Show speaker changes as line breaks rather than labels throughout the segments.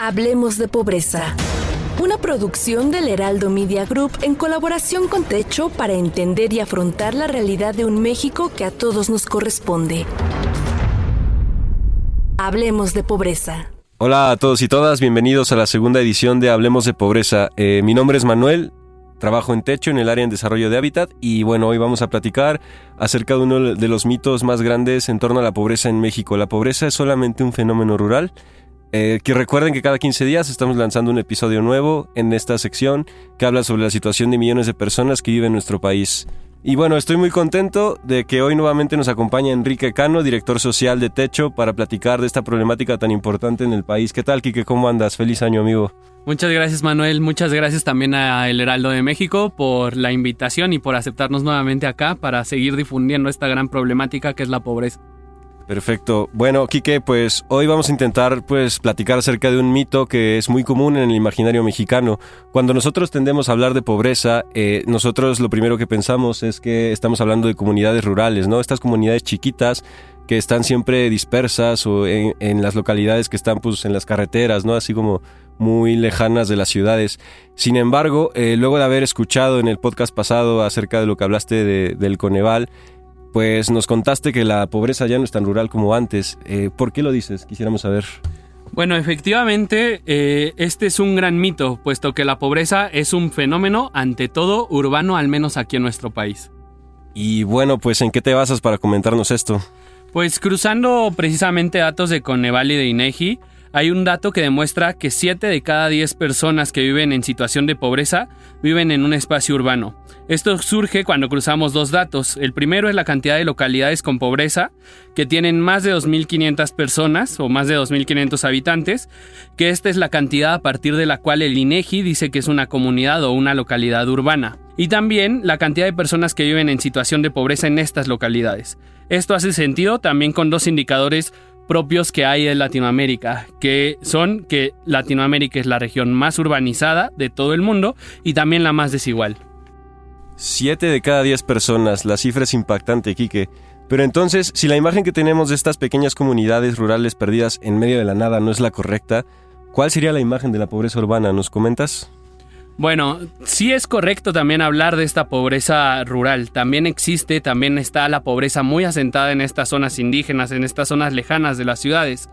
Hablemos de pobreza. Una producción del Heraldo Media Group en colaboración con Techo para entender y afrontar la realidad de un México que a todos nos corresponde. Hablemos de pobreza.
Hola a todos y todas, bienvenidos a la segunda edición de Hablemos de Pobreza. Eh, mi nombre es Manuel, trabajo en Techo en el área en desarrollo de hábitat y bueno, hoy vamos a platicar acerca de uno de los mitos más grandes en torno a la pobreza en México. La pobreza es solamente un fenómeno rural. Eh, que recuerden que cada 15 días estamos lanzando un episodio nuevo en esta sección que habla sobre la situación de millones de personas que viven en nuestro país. Y bueno, estoy muy contento de que hoy nuevamente nos acompaña Enrique Cano, director social de Techo, para platicar de esta problemática tan importante en el país. ¿Qué tal, Quique? ¿Cómo andas? Feliz año, amigo.
Muchas gracias, Manuel. Muchas gracias también a El Heraldo de México por la invitación y por aceptarnos nuevamente acá para seguir difundiendo esta gran problemática que es la pobreza.
Perfecto. Bueno, Quique, pues hoy vamos a intentar pues platicar acerca de un mito que es muy común en el imaginario mexicano. Cuando nosotros tendemos a hablar de pobreza, eh, nosotros lo primero que pensamos es que estamos hablando de comunidades rurales, ¿no? Estas comunidades chiquitas que están siempre dispersas o en, las localidades que están pues en las carreteras, ¿no? Así como muy lejanas de las ciudades. Sin embargo, eh, luego de haber escuchado en el podcast pasado acerca de lo que hablaste del Coneval, pues nos contaste que la pobreza ya no es tan rural como antes. Eh, ¿Por qué lo dices? Quisiéramos saber.
Bueno, efectivamente, eh, este es un gran mito, puesto que la pobreza es un fenómeno, ante todo, urbano, al menos aquí en nuestro país.
Y bueno, pues ¿en qué te basas para comentarnos esto?
Pues cruzando precisamente datos de Coneval y de INEGI, hay un dato que demuestra que 7 de cada 10 personas que viven en situación de pobreza viven en un espacio urbano. Esto surge cuando cruzamos dos datos. El primero es la cantidad de localidades con pobreza, que tienen más de 2.500 personas o más de 2.500 habitantes, que esta es la cantidad a partir de la cual el INEGI dice que es una comunidad o una localidad urbana. Y también la cantidad de personas que viven en situación de pobreza en estas localidades. Esto hace sentido también con dos indicadores propios que hay en Latinoamérica, que son que Latinoamérica es la región más urbanizada de todo el mundo y también la más desigual.
Siete de cada diez personas, la cifra es impactante, Quique. Pero entonces, si la imagen que tenemos de estas pequeñas comunidades rurales perdidas en medio de la nada no es la correcta, ¿cuál sería la imagen de la pobreza urbana? ¿Nos comentas?
Bueno, sí es correcto también hablar de esta pobreza rural. También existe, también está la pobreza muy asentada en estas zonas indígenas, en estas zonas lejanas de las ciudades.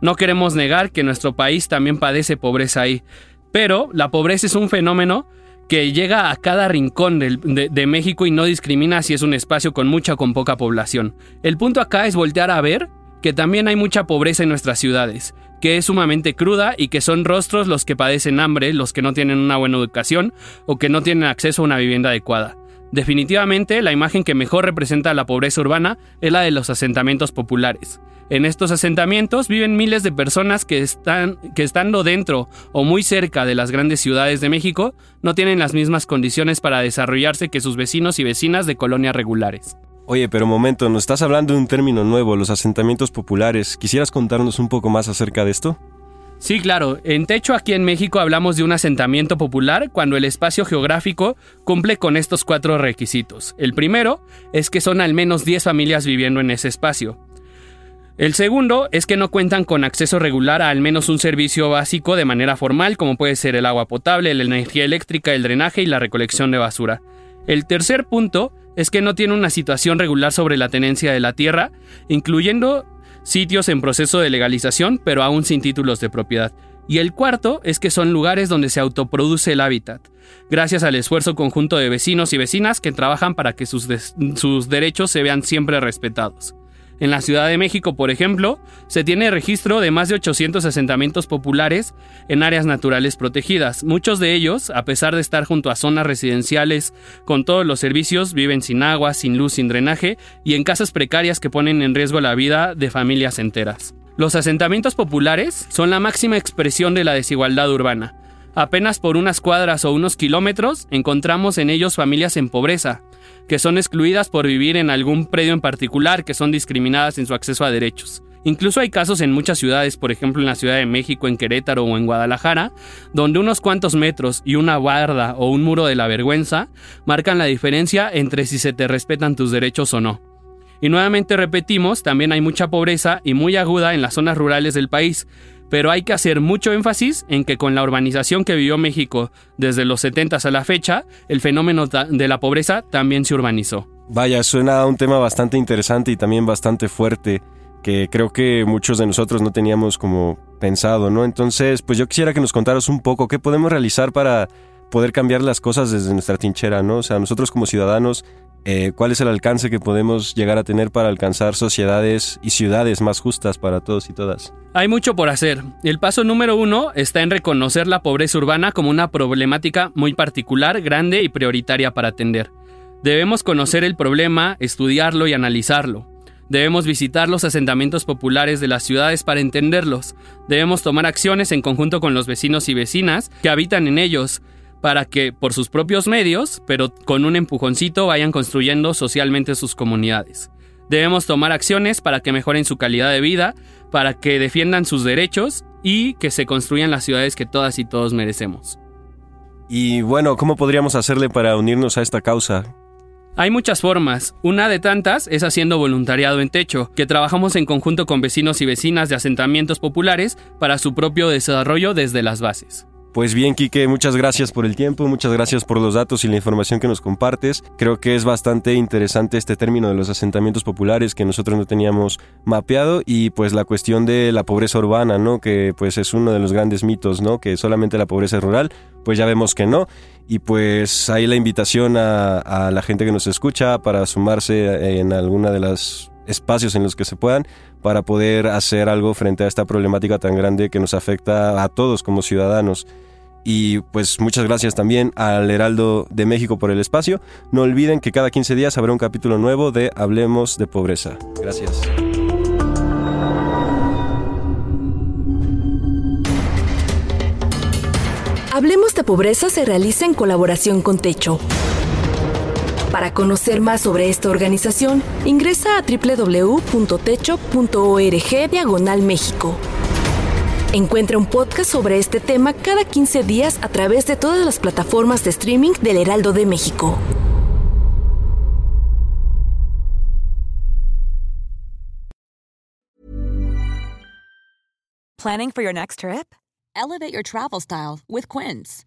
No queremos negar que nuestro país también padece pobreza ahí, pero la pobreza es un fenómeno que llega a cada rincón de, México y no discrimina si es un espacio con mucha o con poca población. El punto acá es voltear a ver que también hay mucha pobreza en nuestras ciudades que es sumamente cruda y que son rostros los que padecen hambre, los que no tienen una buena educación o que no tienen acceso a una vivienda adecuada. Definitivamente, la imagen que mejor representa la pobreza urbana es la de los asentamientos populares. En estos asentamientos viven miles de personas que, están, que estando dentro o muy cerca de las grandes ciudades de México no tienen las mismas condiciones para desarrollarse que sus vecinos y vecinas de colonias regulares.
Oye, pero momento, nos estás hablando de un término nuevo, los asentamientos populares. ¿Quisieras contarnos un poco más acerca de esto?
Sí, claro. En Techo, aquí en México, hablamos de un asentamiento popular cuando el espacio geográfico cumple con estos cuatro requisitos. El primero es que son al menos 10 familias viviendo en ese espacio. El segundo es que no cuentan con acceso regular a al menos un servicio básico de manera formal, como puede ser el agua potable, la energía eléctrica, el drenaje y la recolección de basura. El tercer punto es que no tiene una situación regular sobre la tenencia de la tierra, incluyendo sitios en proceso de legalización, pero aún sin títulos de propiedad. Y el cuarto es que son lugares donde se autoproduce el hábitat, gracias al esfuerzo conjunto de vecinos y vecinas que trabajan para que sus, sus derechos se vean siempre respetados. En la Ciudad de México, por ejemplo, se tiene registro de más de 800 asentamientos populares en áreas naturales protegidas. Muchos de ellos, a pesar de estar junto a zonas residenciales con todos los servicios, viven sin agua, sin luz, sin drenaje y en casas precarias que ponen en riesgo la vida de familias enteras. Los asentamientos populares son la máxima expresión de la desigualdad urbana. Apenas por unas cuadras o unos kilómetros encontramos en ellos familias en pobreza, que son excluidas por vivir en algún predio en particular, que son discriminadas en su acceso a derechos. Incluso hay casos en muchas ciudades, por ejemplo en la Ciudad de México, en Querétaro o en Guadalajara, donde unos cuantos metros y una barda o un muro de la vergüenza marcan la diferencia entre si se te respetan tus derechos o no. Y nuevamente repetimos, también hay mucha pobreza y muy aguda en las zonas rurales del país, pero hay que hacer mucho énfasis en que con la urbanización que vivió México desde los 70 a la fecha, el fenómeno de la pobreza también se urbanizó.
Vaya, suena un tema bastante interesante y también bastante fuerte que creo que muchos de nosotros no teníamos como pensado, ¿no? Entonces, pues yo quisiera que nos contaras un poco qué podemos realizar para poder cambiar las cosas desde nuestra trinchera, ¿no? O sea, nosotros como ciudadanos eh, cuál es el alcance que podemos llegar a tener para alcanzar sociedades y ciudades más justas para todos y todas.
Hay mucho por hacer. El paso número uno está en reconocer la pobreza urbana como una problemática muy particular, grande y prioritaria para atender. Debemos conocer el problema, estudiarlo y analizarlo. Debemos visitar los asentamientos populares de las ciudades para entenderlos. Debemos tomar acciones en conjunto con los vecinos y vecinas que habitan en ellos para que por sus propios medios, pero con un empujoncito, vayan construyendo socialmente sus comunidades. Debemos tomar acciones para que mejoren su calidad de vida, para que defiendan sus derechos y que se construyan las ciudades que todas y todos merecemos.
Y bueno, ¿cómo podríamos hacerle para unirnos a esta causa?
Hay muchas formas. Una de tantas es haciendo voluntariado en techo, que trabajamos en conjunto con vecinos y vecinas de asentamientos populares para su propio desarrollo desde las bases.
Pues bien, Quique, muchas gracias por el tiempo, muchas gracias por los datos y la información que nos compartes. Creo que es bastante interesante este término de los asentamientos populares que nosotros no teníamos mapeado y pues la cuestión de la pobreza urbana, ¿no? Que pues es uno de los grandes mitos, ¿no? Que solamente la pobreza es rural, pues ya vemos que no. Y pues ahí la invitación a, a la gente que nos escucha para sumarse en alguna de las espacios en los que se puedan para poder hacer algo frente a esta problemática tan grande que nos afecta a todos como ciudadanos. Y pues muchas gracias también al Heraldo de México por el espacio. No olviden que cada 15 días habrá un capítulo nuevo de Hablemos de Pobreza. Gracias.
Hablemos de Pobreza se realiza en colaboración con Techo para conocer más sobre esta organización, ingresa a www.techo.org diagonal México. Encuentra un podcast sobre este tema cada 15 días a través de todas las plataformas de streaming del Heraldo de México.
Planning for your next trip? Elevate your travel style with Quince.